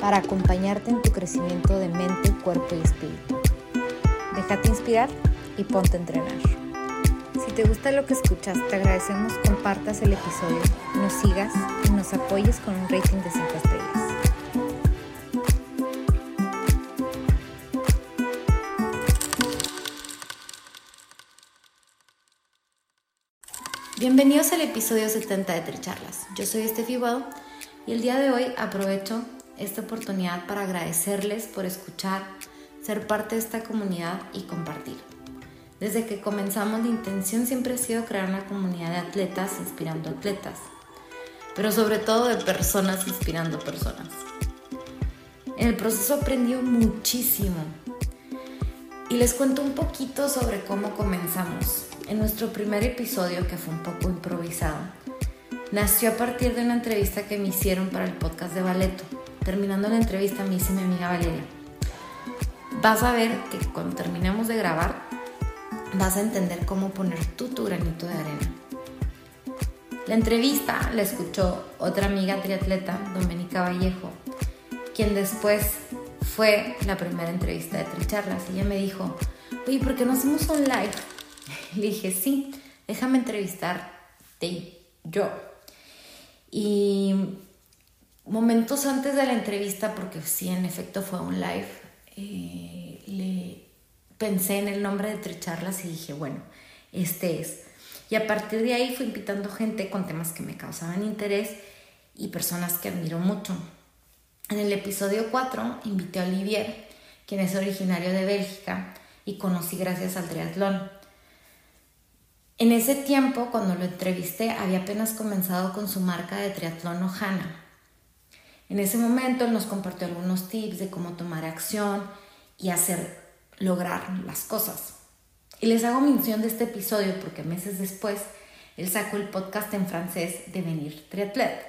para acompañarte en tu crecimiento de mente, cuerpo y espíritu. Déjate inspirar y ponte a entrenar. Si te gusta lo que escuchas, te agradecemos compartas el episodio, nos sigas y nos apoyes con un rating de 5 estrellas. Bienvenidos al episodio 70 de Tricharlas. Yo soy Estefi Guado y el día de hoy aprovecho esta oportunidad para agradecerles por escuchar, ser parte de esta comunidad y compartir. Desde que comenzamos la intención siempre ha sido crear una comunidad de atletas inspirando atletas, pero sobre todo de personas inspirando personas. En el proceso aprendió muchísimo y les cuento un poquito sobre cómo comenzamos. En nuestro primer episodio, que fue un poco improvisado, nació a partir de una entrevista que me hicieron para el podcast de Baleto terminando la entrevista me dice mi amiga Valeria, vas a ver que cuando terminemos de grabar, vas a entender cómo poner tú tu granito de arena. La entrevista la escuchó otra amiga triatleta, Doménica Vallejo, quien después fue la primera entrevista de Tricharlas. Ella me dijo, oye, ¿por qué no hacemos un live? Le dije, sí, déjame entrevistarte yo. Y momentos antes de la entrevista, porque sí, en efecto fue un live, eh, le pensé en el nombre de Tricharlas y dije, bueno, este es. Y a partir de ahí fui invitando gente con temas que me causaban interés y personas que admiro mucho. En el episodio 4 invité a Olivier, quien es originario de Bélgica y conocí gracias al triatlón. En ese tiempo, cuando lo entrevisté, había apenas comenzado con su marca de triatlón Ojana en ese momento él nos compartió algunos tips de cómo tomar acción y hacer lograr las cosas. Y les hago mención de este episodio porque meses después él sacó el podcast en francés de Venir Triatlet,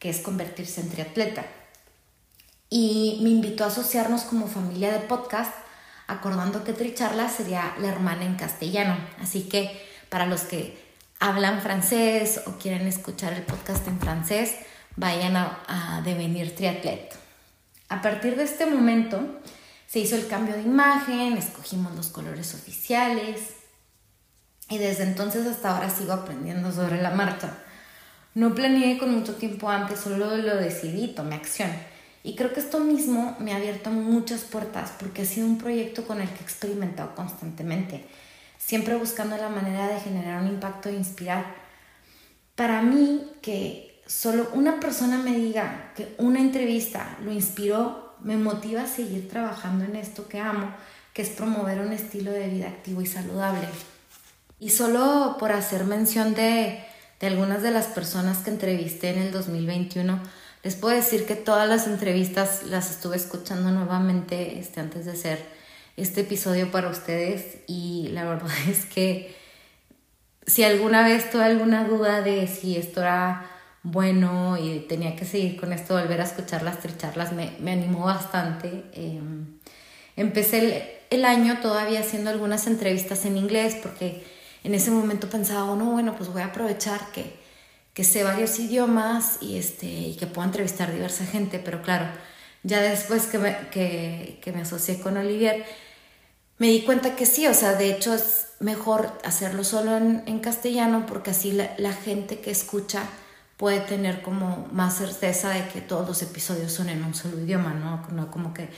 que es convertirse en triatleta. Y me invitó a asociarnos como familia de podcast, acordando que Tricharla sería la hermana en castellano. Así que para los que hablan francés o quieren escuchar el podcast en francés, vayan a, devenir triatlet. A partir de este momento se hizo el cambio de imagen, escogimos los colores oficiales y desde entonces hasta ahora sigo aprendiendo sobre la marcha. No planeé con mucho tiempo antes, solo lo decidí, tomé acción. Y creo que esto mismo me ha abierto muchas puertas porque ha sido un proyecto con el que he experimentado constantemente, siempre buscando la manera de generar un impacto e inspirar. Para mí, que solo una persona me diga que una entrevista lo inspiró, me motiva a seguir trabajando en esto que amo, que es promover un estilo de vida activo y saludable. Y solo por hacer mención de, de algunas de las personas que entrevisté en el 2021, les puedo decir que todas las entrevistas las estuve escuchando nuevamente este, antes de hacer este episodio para ustedes y la verdad es que si alguna vez tuve alguna duda de si esto era bueno y tenía que seguir con esto, volver a escuchar las tricharlas, me, me animó bastante. Em, empecé el, año todavía haciendo algunas entrevistas en inglés porque en ese momento pensaba, oh, no, bueno, pues voy a aprovechar que, que sé varios idiomas y, este, y que puedo entrevistar diversa gente, pero claro, ya después que me, que, que me asocié con Olivier, me di cuenta que sí, o sea, de hecho es mejor hacerlo solo en, en castellano porque así la, la gente que escucha puede tener como más certeza de que todos los episodios son en un solo idioma, ¿no? No como que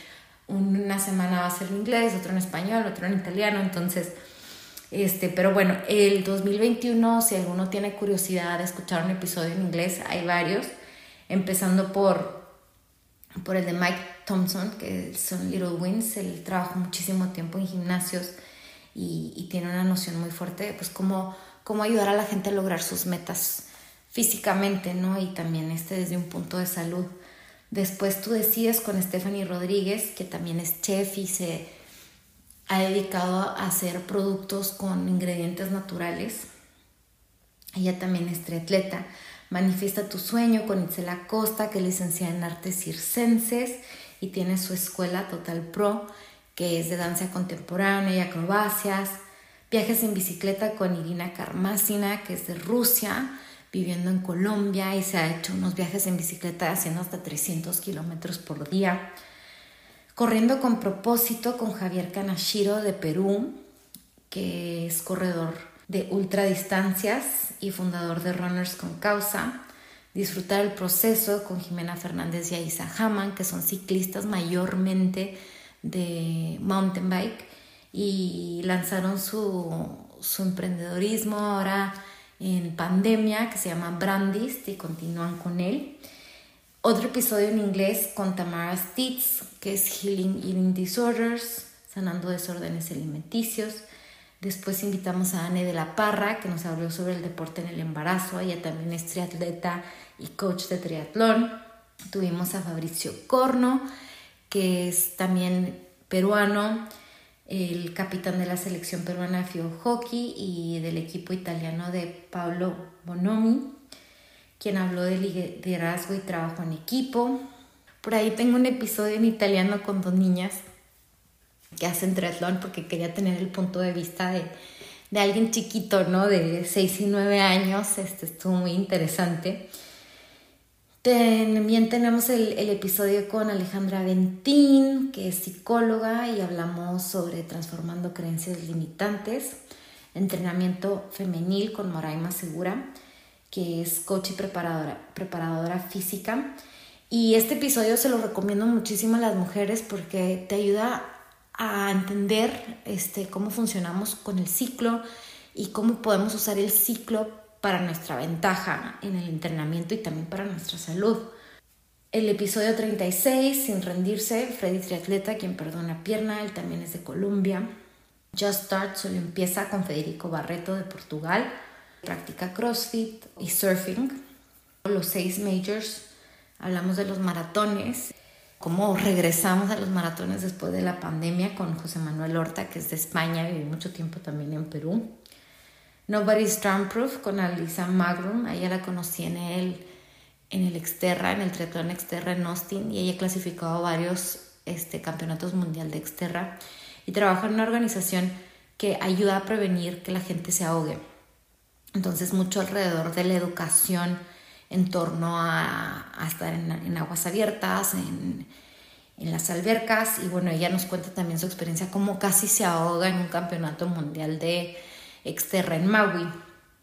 una semana va a ser en inglés, otro en español, otro en italiano, entonces, este, pero bueno, el 2021, si alguno tiene curiosidad de escuchar un episodio en inglés, hay varios, empezando por, por el de Mike Thompson, que son Little Wins, él trabajó muchísimo tiempo en gimnasios y, y tiene una noción muy fuerte, pues cómo, cómo ayudar a la gente a lograr sus metas físicamente, ¿no? Y también este desde un punto de salud. Después tú decides con Stephanie Rodríguez, que también es chef y se ha dedicado a hacer productos con ingredientes naturales. Ella también es triatleta. Manifiesta tu sueño con Itzel Costa, que es licenciada en artes circenses y tiene su escuela Total Pro, que es de danza contemporánea y acrobacias. Viajes en bicicleta con Irina Karmasina, que es de Rusia, viviendo en Colombia y se ha hecho unos viajes en bicicleta haciendo hasta 300 kilómetros por día. Corriendo con propósito con Javier Kanashiro de Perú, que es corredor de ultradistancias y fundador de Runners con Causa. Disfrutar el proceso con Jimena Fernández y Aisa Haman, que son ciclistas mayormente de mountain bike y lanzaron su, su emprendedorismo ahora en pandemia que se llama Brandist y continúan con él. Otro episodio en inglés con Tamara Stitz, que es Healing Eating Disorders, sanando desórdenes alimenticios. Después invitamos a Anne de la Parra, que nos habló sobre el deporte en el embarazo. Ella también es triatleta y coach de triatlón. Tuvimos a Fabricio Corno, que es también peruano, el capitán de la selección peruana de Fio Hockey y del equipo italiano de Pablo Bonomi, quien habló de liderazgo y trabajo en equipo. Por ahí tengo un episodio en italiano con dos niñas que hacen triatlón porque quería tener el punto de vista de, de alguien chiquito, ¿no? De 6 y 9 años. Este estuvo muy interesante. También tenemos el, episodio con Alejandra Ventín, que es psicóloga, y hablamos sobre transformando creencias limitantes, entrenamiento femenil con Moraima Segura, que es coach y preparadora, preparadora física. Y este episodio se lo recomiendo muchísimo a las mujeres porque te ayuda a entender este, cómo funcionamos con el ciclo y cómo podemos usar el ciclo para nuestra ventaja en el entrenamiento y también para nuestra salud. El episodio 36, Sin rendirse, Freddy Triatleta, quien perdona pierna, él también es de Colombia. Just Start solo empieza con Federico Barreto de Portugal. Practica CrossFit y surfing. Los seis majors, hablamos de los maratones, cómo regresamos a los maratones después de la pandemia con José Manuel Horta, que es de España, vivió mucho tiempo también en Perú. Nobody's Proof con Alisa Magrum. ella la conocí en el, en el Exterra, en el triatlón Exterra en Austin, y ella ha clasificado varios este, campeonatos mundial de Exterra y trabaja en una organización que ayuda a prevenir que la gente se ahogue. Entonces, mucho alrededor de la educación en torno a, estar en, aguas abiertas, en, en las albercas, y bueno, ella nos cuenta también su experiencia, cómo casi se ahoga en un campeonato mundial de Exterra en Maui.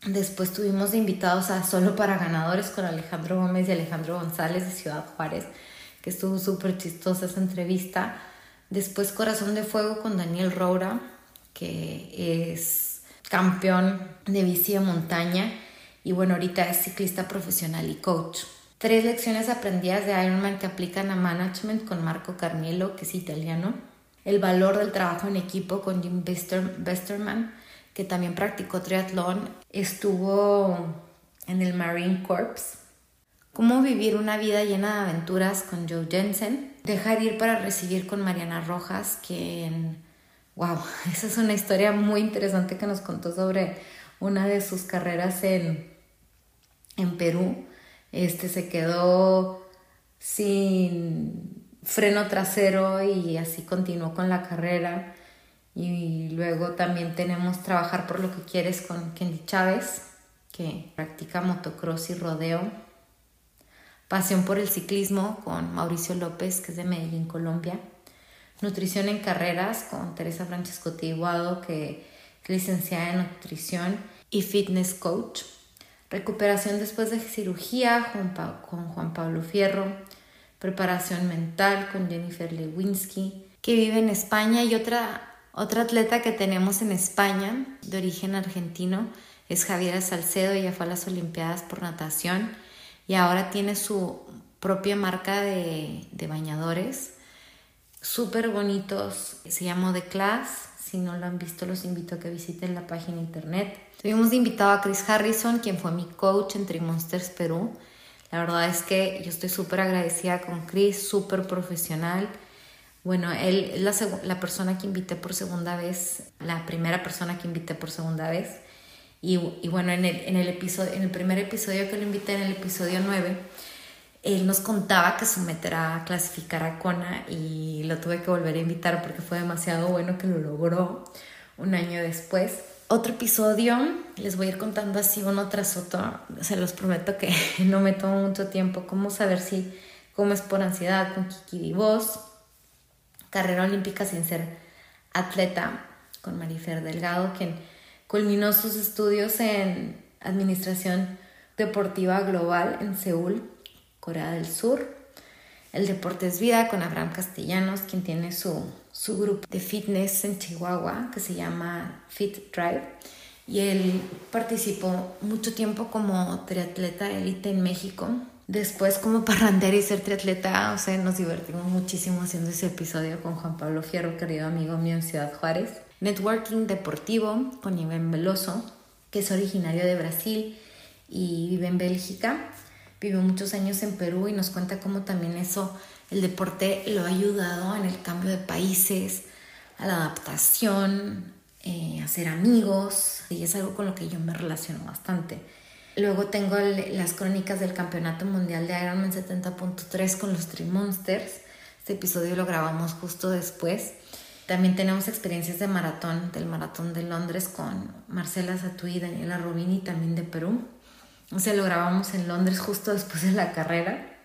Después tuvimos invitados a Solo para Ganadores con Alejandro Gómez y Alejandro González de Ciudad Juárez, que estuvo súper chistosa esa entrevista. Después Corazón de Fuego con Daniel Roura, que es campeón de bici de montaña y bueno, ahorita es ciclista profesional y coach. Tres lecciones aprendidas de Ironman que aplican a management con Marco Carniello, que es italiano. El valor del trabajo en equipo con Jim Besterman que también practicó triatlón, estuvo en el Marine Corps. Cómo vivir una vida llena de aventuras con Joe Jensen. Dejar ir para recibir con Mariana Rojas, quien, wow, esa es una historia muy interesante que nos contó sobre una de sus carreras en, en Perú. Este se quedó sin freno trasero y así continuó con la carrera. Y luego también tenemos Trabajar por lo que quieres con Kenny Chávez, que practica motocross y rodeo. Pasión por el ciclismo con Mauricio López, que es de Medellín, Colombia. Nutrición en carreras con Teresa Francesco Tiguado, que es licenciada en nutrición y fitness coach. Recuperación después de cirugía con Juan Pablo Fierro. Preparación mental con Jennifer Lewinsky, que vive en España. Y otra otra atleta que tenemos en España, de origen argentino, es Javiera Salcedo. Ella fue a las Olimpiadas por natación y ahora tiene su propia marca de, bañadores súper bonitos. Se llama The Class. Si no lo han visto, los invito a que visiten la página internet. Tuvimos invitado a Chris Harrison, quien fue mi coach en Trimonsters Perú. La verdad es que yo estoy súper agradecida con Chris, súper profesional. Bueno, él es la, la, persona que invité por segunda vez, la primera persona que invité por segunda vez. Y, y bueno, en el, en, el episodio, en el primer episodio que lo invité, en el episodio 9, él nos contaba que su meta era clasificar a Kona y lo tuve que volver a invitar porque fue demasiado bueno que lo logró un año después. Otro episodio, les voy a ir contando así uno tras otro, se los prometo que no me tomo mucho tiempo, cómo saber si comes por ansiedad con Kiki Voz, carrera olímpica sin ser atleta con Marifer Delgado, quien culminó sus estudios en Administración Deportiva Global en Seúl Corea del Sur. El deporte es vida con Abraham Castellanos, quien tiene su, su grupo de fitness en Chihuahua que se llama Fit Drive. Y él participó mucho tiempo como triatleta élite en México. Después como parrandero y ser triatleta, o sea, nos divertimos muchísimo haciendo ese episodio con Juan Pablo Fierro, querido amigo mío en Ciudad Juárez. Networking deportivo con Iván Veloso, que es originario de Brasil y vive en Bélgica vivió muchos años en Perú y nos cuenta cómo también eso, el deporte lo ha ayudado en el cambio de países, a la adaptación, eh, a ser amigos, y es algo con lo que yo me relaciono bastante. Luego tengo las crónicas del Campeonato Mundial de Ironman 70.3 con los Three Monsters. Este episodio lo grabamos justo después. También tenemos experiencias de maratón, del maratón de Londres con Marcela Satuí Daniela Rubini, también de Perú. O sea, lo grabamos en Londres justo después de la carrera.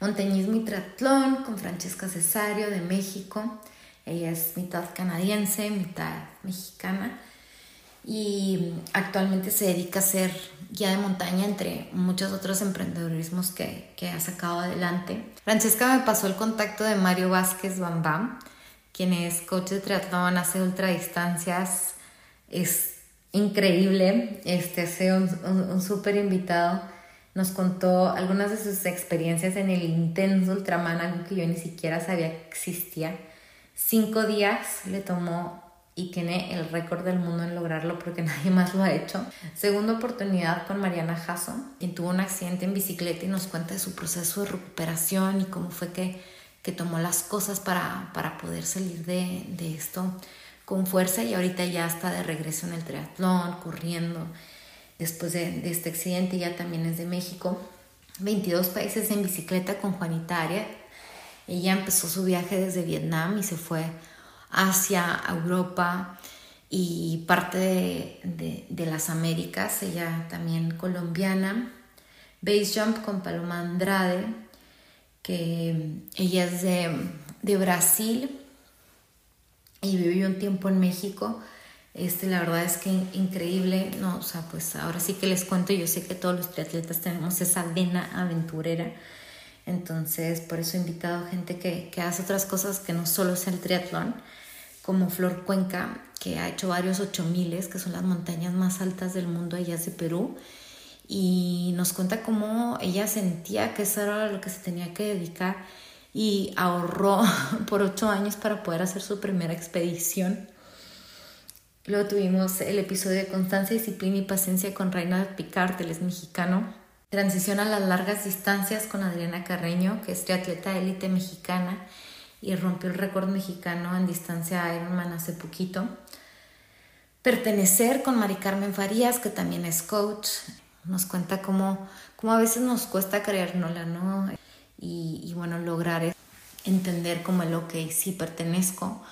Montañismo y triatlón con Francesca Cesario de México. Ella es mitad canadiense, mitad mexicana. Y actualmente se dedica a ser guía de montaña entre muchos otros emprendedorismos que, que ha sacado adelante. Francesca me pasó el contacto de Mario Vázquez Bambam, quien es coach de triatlón, hace ultradistancias, es increíble, este, ha un, un, súper invitado. Nos contó algunas de sus experiencias en el intenso Ultraman, algo que yo ni siquiera sabía que existía. Cinco días le tomó y tiene el récord del mundo en lograrlo porque nadie más lo ha hecho. Segunda oportunidad con Mariana Jasso, quien tuvo un accidente en bicicleta y nos cuenta de su proceso de recuperación y cómo fue que, que tomó las cosas para, para poder salir de, de esto con fuerza y ahorita ya está de regreso en el triatlón, corriendo. Después de, este accidente ya también es de México. 22 países en bicicleta con Juanita Aria. Ella empezó su viaje desde Vietnam y se fue hacia Europa y parte de, las Américas. Ella también colombiana. Base Jump con Paloma Andrade, que ella es de, de Brasil y viví un tiempo en México. Este, la verdad es que increíble, no, o sea, pues ahora sí que les cuento, yo sé que todos los triatletas tenemos esa vena aventurera, entonces por eso he invitado gente que, que hace otras cosas que no solo sea el triatlón, como Flor Cuenca, que ha hecho varios 8000, que son las montañas más altas del mundo, allá de Perú, y nos cuenta cómo ella sentía que eso era lo que se tenía que dedicar y ahorró por ocho años para poder hacer su primera expedición. Luego tuvimos el episodio de Constancia, Disciplina y Paciencia con Reina Picard, él es mexicano. Transición a las largas distancias con Adriana Carreño, que es triatleta élite mexicana y rompió el récord mexicano en distancia Ironman hace poquito. Pertenecer con Mari Carmen Farías, que también es coach. Nos cuenta cómo, cómo a veces nos cuesta creérnosla, ¿no? y, bueno, lograr entender como el, ok, sí pertenezco,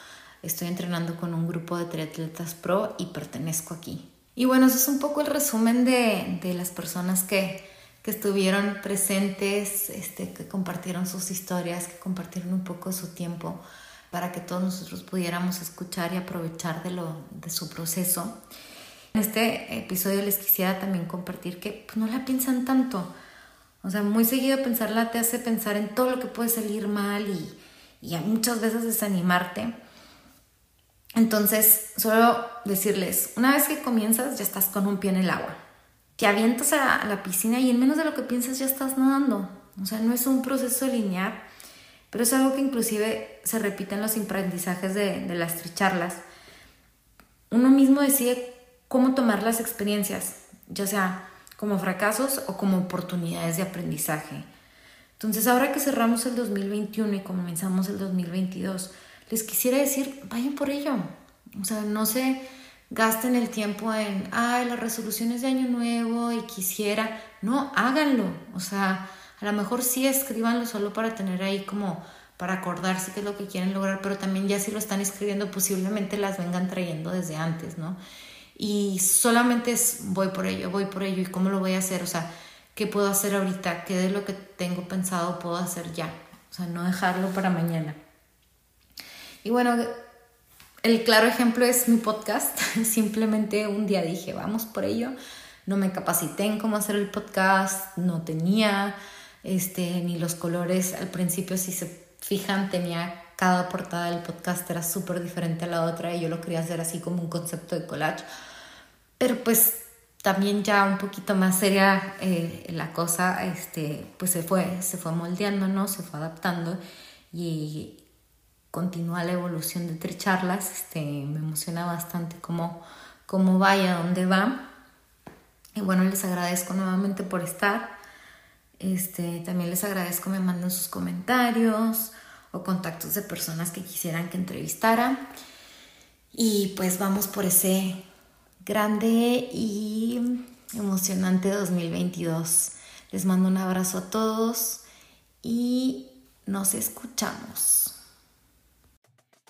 estoy entrenando con un grupo de triatletas pro y pertenezco aquí. Y bueno, eso es un poco el resumen de, de las personas que, que, estuvieron presentes, este, que compartieron sus historias, que compartieron un poco su tiempo para que todos nosotros pudiéramos escuchar y aprovechar de, lo, de su proceso. En este episodio les quisiera también compartir que pues, no la piensan tanto o sea, muy seguido pensarla te hace pensar en todo lo que puede salir mal y, y muchas veces desanimarte. Entonces, solo decirles, una vez que comienzas ya estás con un pie en el agua. Te avientas a la piscina y en menos de lo que piensas ya estás nadando. O sea, no es un proceso lineal, pero es algo que inclusive se repite en los aprendizajes de, las tricharlas. Uno mismo decide cómo tomar las experiencias, ya sea como fracasos o como oportunidades de aprendizaje. Entonces, ahora que cerramos el 2021 y comenzamos el 2022, les quisiera decir, vayan por ello. O sea, no se gasten el tiempo en, ay, las resoluciones de año nuevo y quisiera. No, háganlo. O sea, a lo mejor sí escríbanlo solo para tener ahí como para acordarse qué es lo que quieren lograr, pero también ya si lo están escribiendo posiblemente las vengan trayendo desde antes, ¿no? Y solamente es voy por ello, voy por ello y cómo lo voy a hacer, o sea, qué puedo hacer ahorita, qué de lo que tengo pensado puedo hacer ya, o sea, no dejarlo para mañana. Y bueno, el claro ejemplo es mi podcast, simplemente un día dije, vamos por ello, no me capacité en cómo hacer el podcast, no tenía este, ni los colores, al principio si se fijan tenía cada portada del podcast era súper diferente a la otra y yo lo quería hacer así como un concepto de collage, pero pues también ya un poquito más seria eh, la cosa, este, pues se fue, se fue moldeando, ¿no? Se fue adaptando y continúa la evolución de Tricharlas. Este, me emociona bastante cómo, cómo va y a dónde va. Y bueno, les agradezco nuevamente por estar. Este, también les agradezco me manden sus comentarios o contactos de personas que quisieran que entrevistara. Y pues vamos por ese grande y emocionante 2022. Les mando un abrazo a todos y nos escuchamos.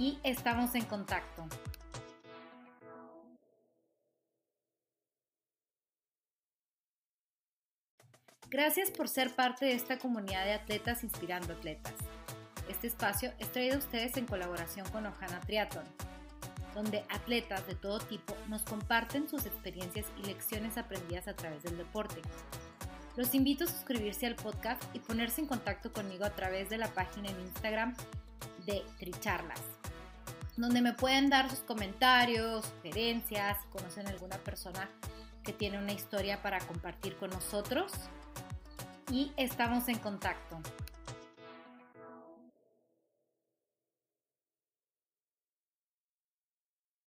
Y estamos en contacto. Gracias por ser parte de esta comunidad de atletas inspirando atletas. Este espacio es traído a ustedes en colaboración con Ojana Triathlon, donde atletas de todo tipo nos comparten sus experiencias y lecciones aprendidas a través del deporte. Los invito a suscribirse al podcast y ponerse en contacto conmigo a través de la página en Instagram de Tricharlas, donde me pueden dar sus comentarios, sugerencias, conocen alguna persona que tiene una historia para compartir con nosotros. Y estamos en contacto.